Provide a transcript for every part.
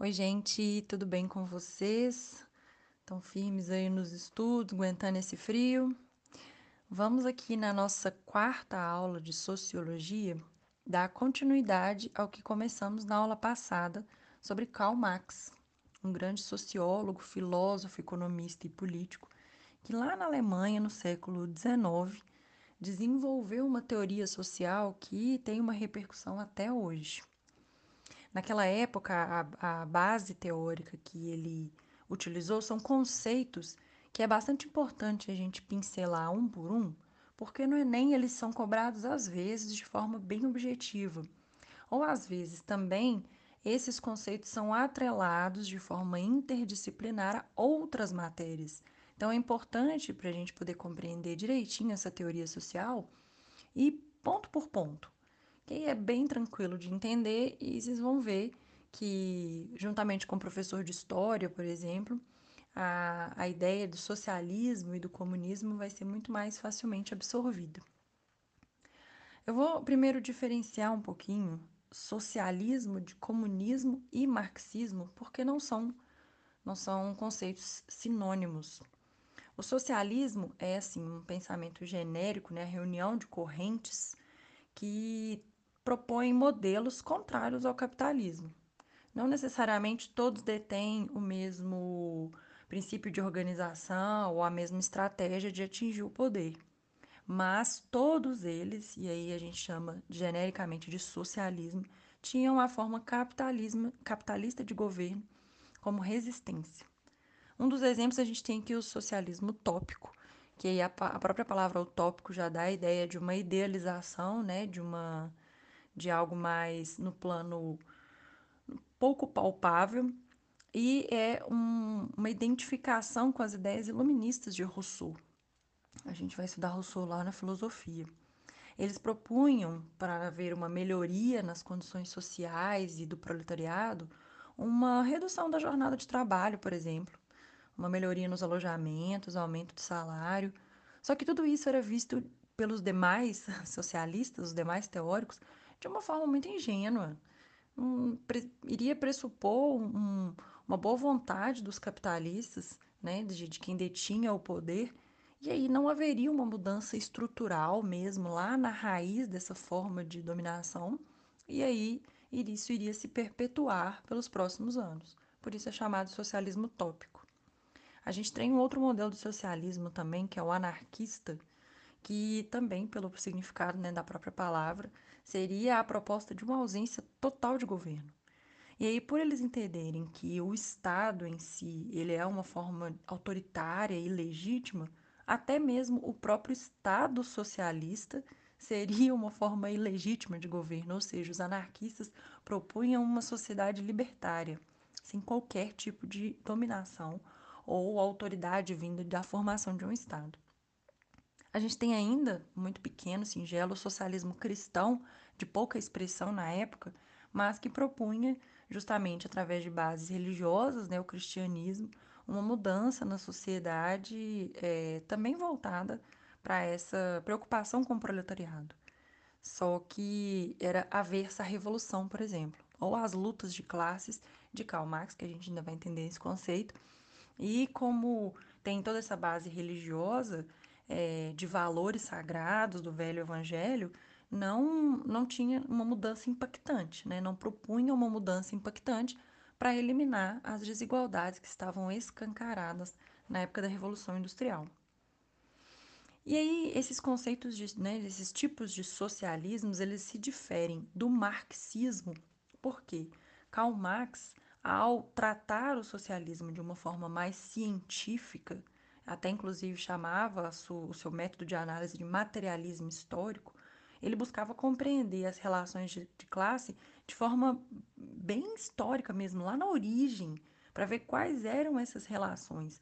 Oi, gente, tudo bem com vocês? Estão firmes aí nos estudos, aguentando esse frio? Vamos aqui na nossa quarta aula de sociologia dar continuidade ao que começamos na aula passada sobre Karl Marx, um grande sociólogo, filósofo, economista e político que lá na Alemanha, no século XIX, desenvolveu uma teoria social que tem uma repercussão até hoje. Naquela época, a, a base teórica que ele utilizou são conceitos que é bastante importante a gente pincelar um por um, porque no Enem eles são cobrados às vezes de forma bem objetiva, ou às vezes também esses conceitos são atrelados de forma interdisciplinar a outras matérias. Então é importante para a gente poder compreender direitinho essa teoria social e ponto por ponto que é bem tranquilo de entender e vocês vão ver que, juntamente com o professor de história, por exemplo, a, a ideia do socialismo e do comunismo vai ser muito mais facilmente absorvida. Eu vou primeiro diferenciar um pouquinho socialismo de comunismo e marxismo, porque não são não são conceitos sinônimos. O socialismo é assim um pensamento genérico, né, a reunião de correntes que propõem modelos contrários ao capitalismo. Não necessariamente todos detêm o mesmo princípio de organização ou a mesma estratégia de atingir o poder, mas todos eles, e aí a gente chama genericamente de socialismo, tinham a forma capitalista de governo como resistência. Um dos exemplos a gente tem aqui o socialismo utópico, que a, a própria palavra utópico já dá a ideia de uma idealização, né, de uma de algo mais no plano pouco palpável e é um, uma identificação com as ideias iluministas de Rousseau. A gente vai estudar Rousseau lá na filosofia. Eles propunham, para haver uma melhoria nas condições sociais e do proletariado, uma redução da jornada de trabalho, por exemplo, uma melhoria nos alojamentos, aumento do salário. Só que tudo isso era visto pelos demais socialistas, os demais teóricos, de uma forma muito ingênua. Um, pre, iria pressupor um, uma boa vontade dos capitalistas, né, de, de quem detinha o poder, e aí não haveria uma mudança estrutural mesmo lá na raiz dessa forma de dominação, e aí isso iria se perpetuar pelos próximos anos. Por isso é chamado socialismo utópico. A gente tem um outro modelo de socialismo também, que é o anarquista, que também, pelo significado né, da própria palavra, seria a proposta de uma ausência total de governo. E aí, por eles entenderem que o Estado em si ele é uma forma autoritária e legítima, até mesmo o próprio Estado socialista seria uma forma ilegítima de governo, ou seja, os anarquistas propunham uma sociedade libertária, sem qualquer tipo de dominação ou autoridade vinda da formação de um Estado. A gente tem ainda, muito pequeno, singelo, o socialismo cristão, de pouca expressão na época, mas que propunha, justamente através de bases religiosas, né, o cristianismo, uma mudança na sociedade é, também voltada para essa preocupação com o proletariado. Só que era aversa à revolução, por exemplo, ou às lutas de classes de Karl Marx, que a gente ainda vai entender esse conceito. E como tem toda essa base religiosa, é, de valores sagrados do velho evangelho, não, não tinha uma mudança impactante, né? não propunha uma mudança impactante para eliminar as desigualdades que estavam escancaradas na época da Revolução Industrial. E aí, esses conceitos, de, né, esses tipos de socialismos, eles se diferem do marxismo, porque Karl Marx, ao tratar o socialismo de uma forma mais científica, até inclusive chamava o seu método de análise de materialismo histórico, ele buscava compreender as relações de, de classe de forma bem histórica mesmo, lá na origem, para ver quais eram essas relações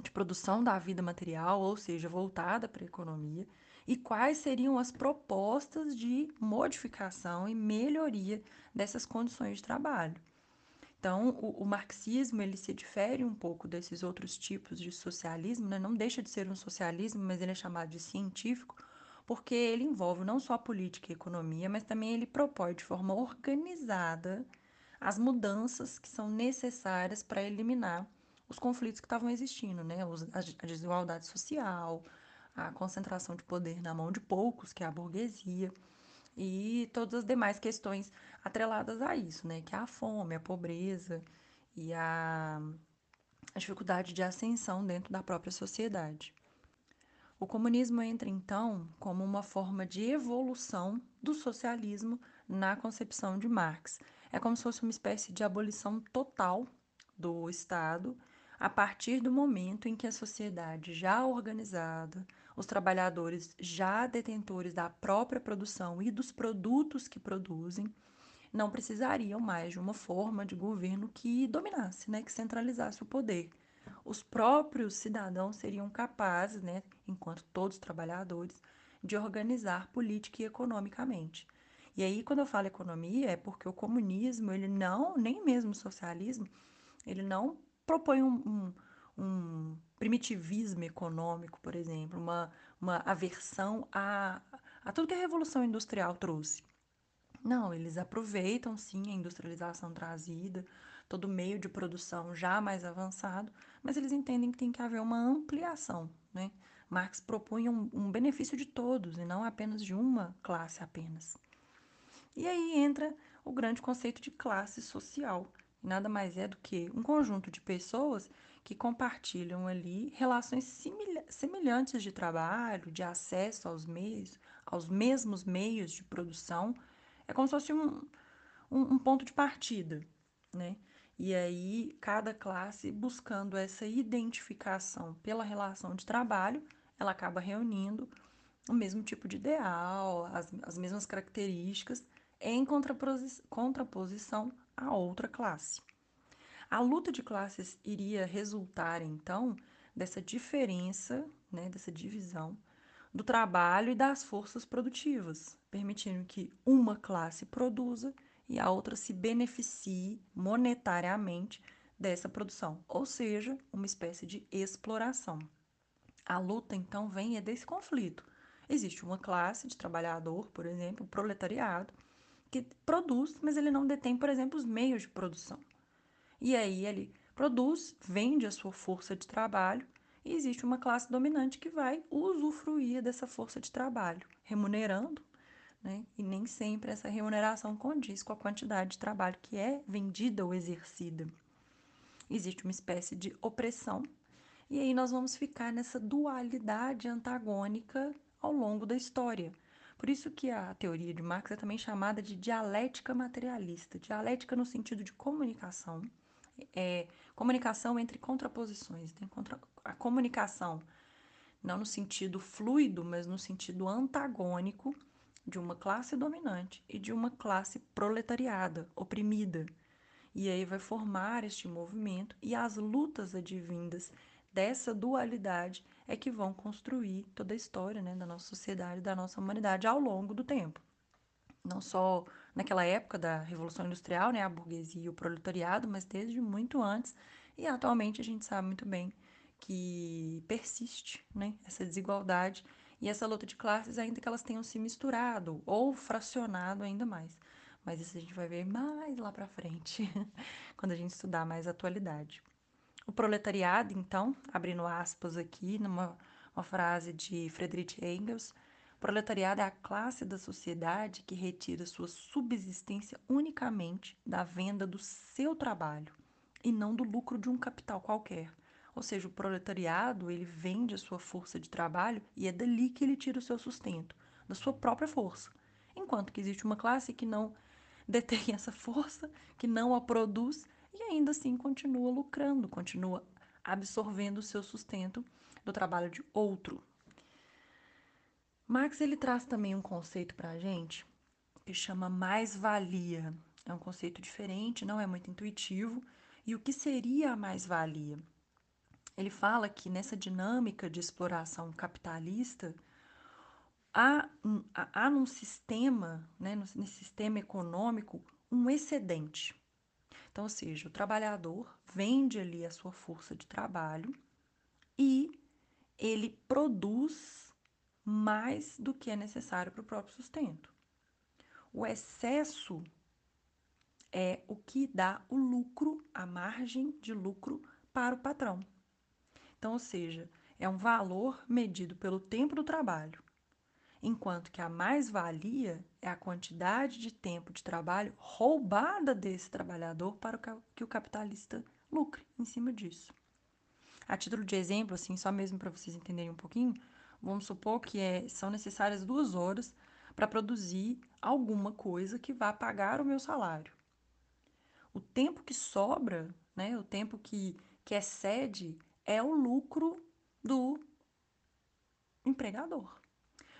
de produção da vida material, ou seja, voltada para a economia, e quais seriam as propostas de modificação e melhoria dessas condições de trabalho. Então, o, o, marxismo ele se difere um pouco desses outros tipos de socialismo, né? não deixa de ser um socialismo, mas ele é chamado de científico, porque ele envolve não só a política e a economia, mas também ele propõe de forma organizada as mudanças que são necessárias para eliminar os conflitos que estavam existindo, né? A desigualdade social, a concentração de poder na mão de poucos, que é a burguesia, e todas as demais questões atreladas a isso, né? Que é a fome, a pobreza e a, a dificuldade de ascensão dentro da própria sociedade. O comunismo entra então como uma forma de evolução do socialismo na concepção de Marx. É como se fosse uma espécie de abolição total do Estado a partir do momento em que a sociedade já organizada, os trabalhadores já detentores da própria produção e dos produtos que produzem, não precisariam mais de uma forma de governo que dominasse, né, que centralizasse o poder. Os próprios cidadãos seriam capazes, né, enquanto todos trabalhadores, de organizar política e economicamente. E aí, quando eu falo economia, é porque o comunismo, ele não, nem mesmo o socialismo, ele não propõe um, um, um primitivismo econômico, por exemplo, uma, uma aversão a, a tudo que a Revolução Industrial trouxe. Não, eles aproveitam sim a industrialização trazida, todo meio de produção já mais avançado, mas eles entendem que tem que haver uma ampliação, né? Marx propunha um, um benefício de todos e não apenas de uma classe apenas. E aí entra o grande conceito de classe social, nada mais é do que um conjunto de pessoas que compartilham ali relações semelhantes de trabalho, de acesso aos meios, aos mesmos meios de produção. É como se fosse um, um, um ponto de partida, né? E aí, cada classe buscando essa identificação pela relação de trabalho, ela acaba reunindo o mesmo tipo de ideal, as, as mesmas características, em contraposição a outra classe. A luta de classes iria resultar, então, dessa diferença, né, dessa divisão do trabalho e das forças produtivas, permitindo que uma classe produza e a outra se beneficie monetariamente dessa produção, ou seja, uma espécie de exploração. A luta, então, vem é desse conflito. Existe uma classe de trabalhador, por exemplo, o proletariado, que produz, mas ele não detém, por exemplo, os meios de produção. E aí ele produz, vende a sua força de trabalho e existe uma classe dominante que vai usufruir dessa força de trabalho, remunerando, né? E nem sempre essa remuneração condiz com a quantidade de trabalho que é vendida ou exercida. Existe uma espécie de opressão, e aí nós vamos ficar nessa dualidade antagônica ao longo da história. Por isso que a teoria de Marx é também chamada de dialética materialista, dialética no sentido de comunicação, é, comunicação entre contraposições, né? Contra, a comunicação não no sentido fluido, mas no sentido antagônico de uma classe dominante e de uma classe proletariada, oprimida. E aí vai formar este movimento e as lutas advindas dessa dualidade é que vão construir toda a história né, da nossa sociedade, da nossa humanidade ao longo do tempo. Não só naquela época da Revolução Industrial, né, a burguesia e o proletariado, mas desde muito antes. E atualmente a gente sabe muito bem que persiste né, essa desigualdade e essa luta de classes, ainda que elas tenham se misturado ou fracionado ainda mais. Mas isso a gente vai ver mais lá para frente, quando a gente estudar mais a atualidade. O proletariado, então, abrindo aspas aqui, numa uma frase de Friedrich Engels, proletariado é a classe da sociedade que retira sua subsistência unicamente da venda do seu trabalho e não do lucro de um capital qualquer. Ou seja, o proletariado, ele vende a sua força de trabalho e é dali que ele tira o seu sustento, da sua própria força. Enquanto que existe uma classe que não detém essa força, que não a produz e ainda assim continua lucrando, continua absorvendo o seu sustento do trabalho de outro, Marx ele traz também um conceito para a gente que chama mais-valia. É um conceito diferente, não é muito intuitivo. E o que seria a mais-valia? Ele fala que nessa dinâmica de exploração capitalista, há, há num sistema, né, nesse sistema econômico, um excedente. Então, ou seja, o trabalhador vende ali a sua força de trabalho e ele produz mais do que é necessário para o próprio sustento. O excesso é o que dá o lucro, a margem de lucro para o patrão. Então, ou seja, é um valor medido pelo tempo do trabalho, enquanto que a mais-valia é a quantidade de tempo de trabalho roubada desse trabalhador para que o capitalista lucre em cima disso. A título de exemplo, assim, só mesmo para vocês entenderem um pouquinho, vamos supor que é, são necessárias duas horas para produzir alguma coisa que vá pagar o meu salário. O tempo que sobra, né, o tempo que, que excede, é o lucro do empregador.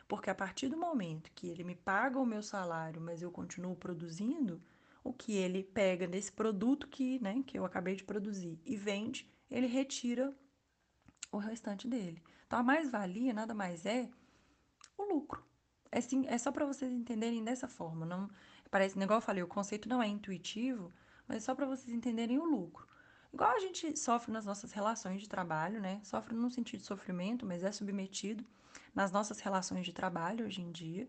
Porque a partir do momento que ele me paga o meu salário, mas eu continuo produzindo, o que ele pega desse produto que, né, que eu acabei de produzir e vende, ele retira o restante dele. Então a mais-valia nada mais é o lucro. É, sim, é só para vocês entenderem dessa forma. Não parece, igual eu falei, o conceito não é intuitivo, mas é só para vocês entenderem o lucro. Igual a gente sofre nas nossas relações de trabalho, né? Sofre num sentido de sofrimento, mas é submetido nas nossas relações de trabalho hoje em dia.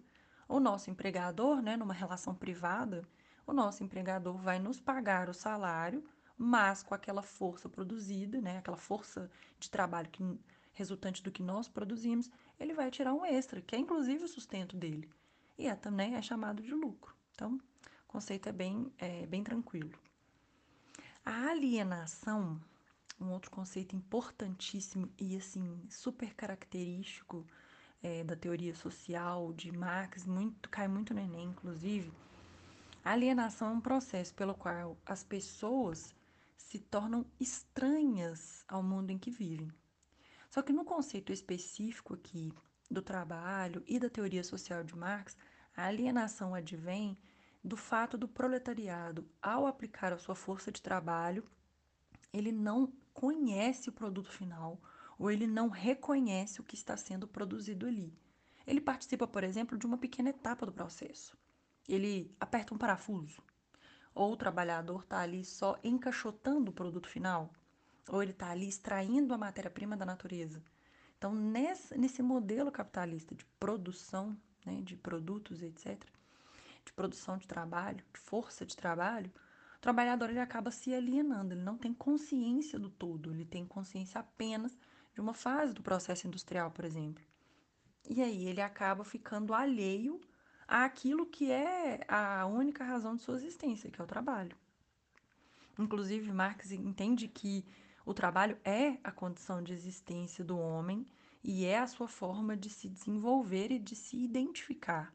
O nosso empregador, né, numa relação privada, o nosso empregador vai nos pagar o salário, mas com aquela força produzida, né, aquela força de trabalho que, resultante do que nós produzimos, ele vai tirar um extra, que é inclusive o sustento dele. E é também é chamado de lucro. Então, o conceito é bem, é, bem tranquilo. A alienação, um outro conceito importantíssimo e assim super característico é, da teoria social de Marx, muito cai muito no Enem, inclusive. A alienação é um processo pelo qual as pessoas se tornam estranhas ao mundo em que vivem. Só que no conceito específico aqui do trabalho e da teoria social de Marx, a alienação advém do fato do proletariado, ao aplicar a sua força de trabalho, ele não conhece o produto final ou ele não reconhece o que está sendo produzido ali. Ele participa, por exemplo, de uma pequena etapa do processo. Ele aperta um parafuso, ou o trabalhador está ali só encaixotando o produto final, ou ele está ali extraindo a matéria-prima da natureza. Então, nesse, nesse modelo capitalista de produção, né, de produtos, etc., de produção de trabalho, de força de trabalho, o trabalhador ele acaba se alienando, ele não tem consciência do todo, ele tem consciência apenas de uma fase do processo industrial, por exemplo. E aí ele acaba ficando alheio àquilo que é a única razão de sua existência, que é o trabalho. Inclusive, Marx entende que o trabalho é a condição de existência do homem e é a sua forma de se desenvolver e de se identificar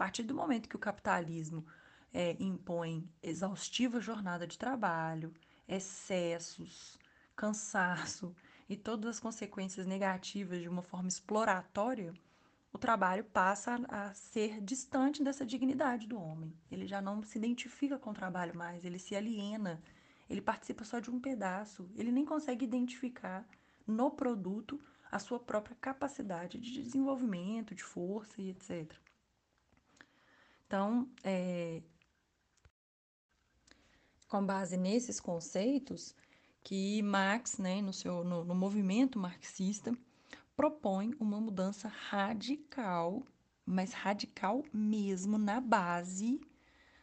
partir do momento que o capitalismo é, impõe exaustiva jornada de trabalho, excessos, cansaço e todas as consequências negativas de uma forma exploratória, o trabalho passa a ser distante dessa dignidade do homem. Ele já não se identifica com o trabalho mais, ele se aliena, ele participa só de um pedaço, ele nem consegue identificar no produto a sua própria capacidade de desenvolvimento, de força e etc. Então, é, com base nesses conceitos, que Marx, né, no, seu, no, no movimento marxista, propõe uma mudança radical, mas radical mesmo na base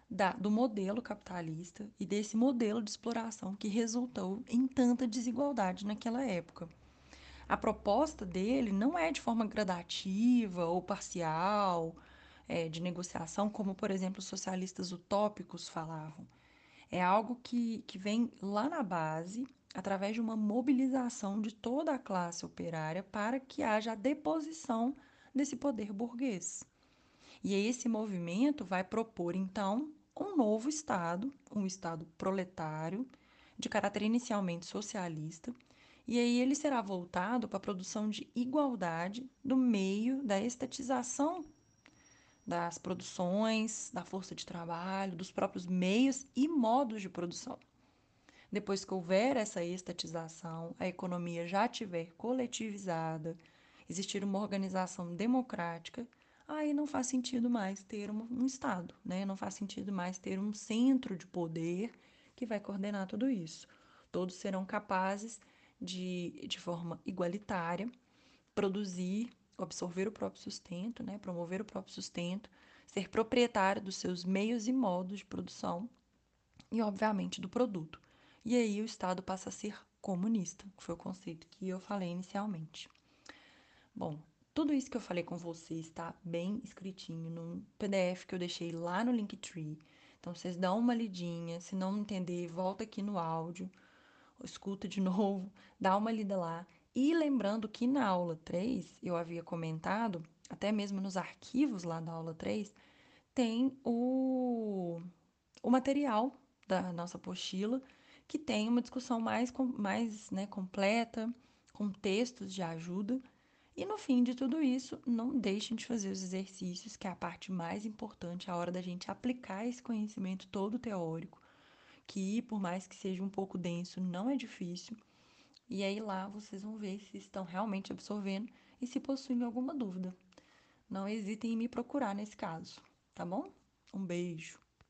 da, do modelo capitalista e desse modelo de exploração que resultou em tanta desigualdade naquela época. A proposta dele não é de forma gradativa ou parcial, é, de negociação, como, por exemplo, os socialistas utópicos falavam. É algo que, que vem lá na base, através de uma mobilização de toda a classe operária para que haja a deposição desse poder burguês. E esse movimento vai propor, então, um novo Estado, um Estado proletário, de caráter inicialmente socialista, e aí ele será voltado para a produção de igualdade do meio da estatização das produções, da força de trabalho, dos próprios meios e modos de produção. Depois que houver essa estatização, a economia já tiver coletivizada, existir uma organização democrática, aí não faz sentido mais ter um, um Estado, né? não faz sentido mais ter um centro de poder que vai coordenar tudo isso. Todos serão capazes de, de forma igualitária, produzir absorver o próprio sustento, né, promover o próprio sustento, ser proprietário dos seus meios e modos de produção e, obviamente, do produto. E aí o Estado passa a ser comunista, que foi o conceito que eu falei inicialmente. Bom, tudo isso que eu falei com vocês está bem escritinho no PDF que eu deixei lá no Linktree. Então, vocês dão uma lidinha. Se não entender, volta aqui no áudio, escuta de novo, dá uma lida lá. E lembrando que na aula 3, eu havia comentado, até mesmo nos arquivos lá da aula 3, tem o, o material da nossa apostila, que tem uma discussão mais, mais né, completa, com textos de ajuda e no fim de tudo isso, não deixem de fazer os exercícios, que é a parte mais importante, a hora da gente aplicar esse conhecimento todo teórico, que por mais que seja um pouco denso, não é difícil. E aí lá vocês vão ver se estão realmente absorvendo e se possuem alguma dúvida. Não hesitem em me procurar nesse caso, tá bom? Um beijo.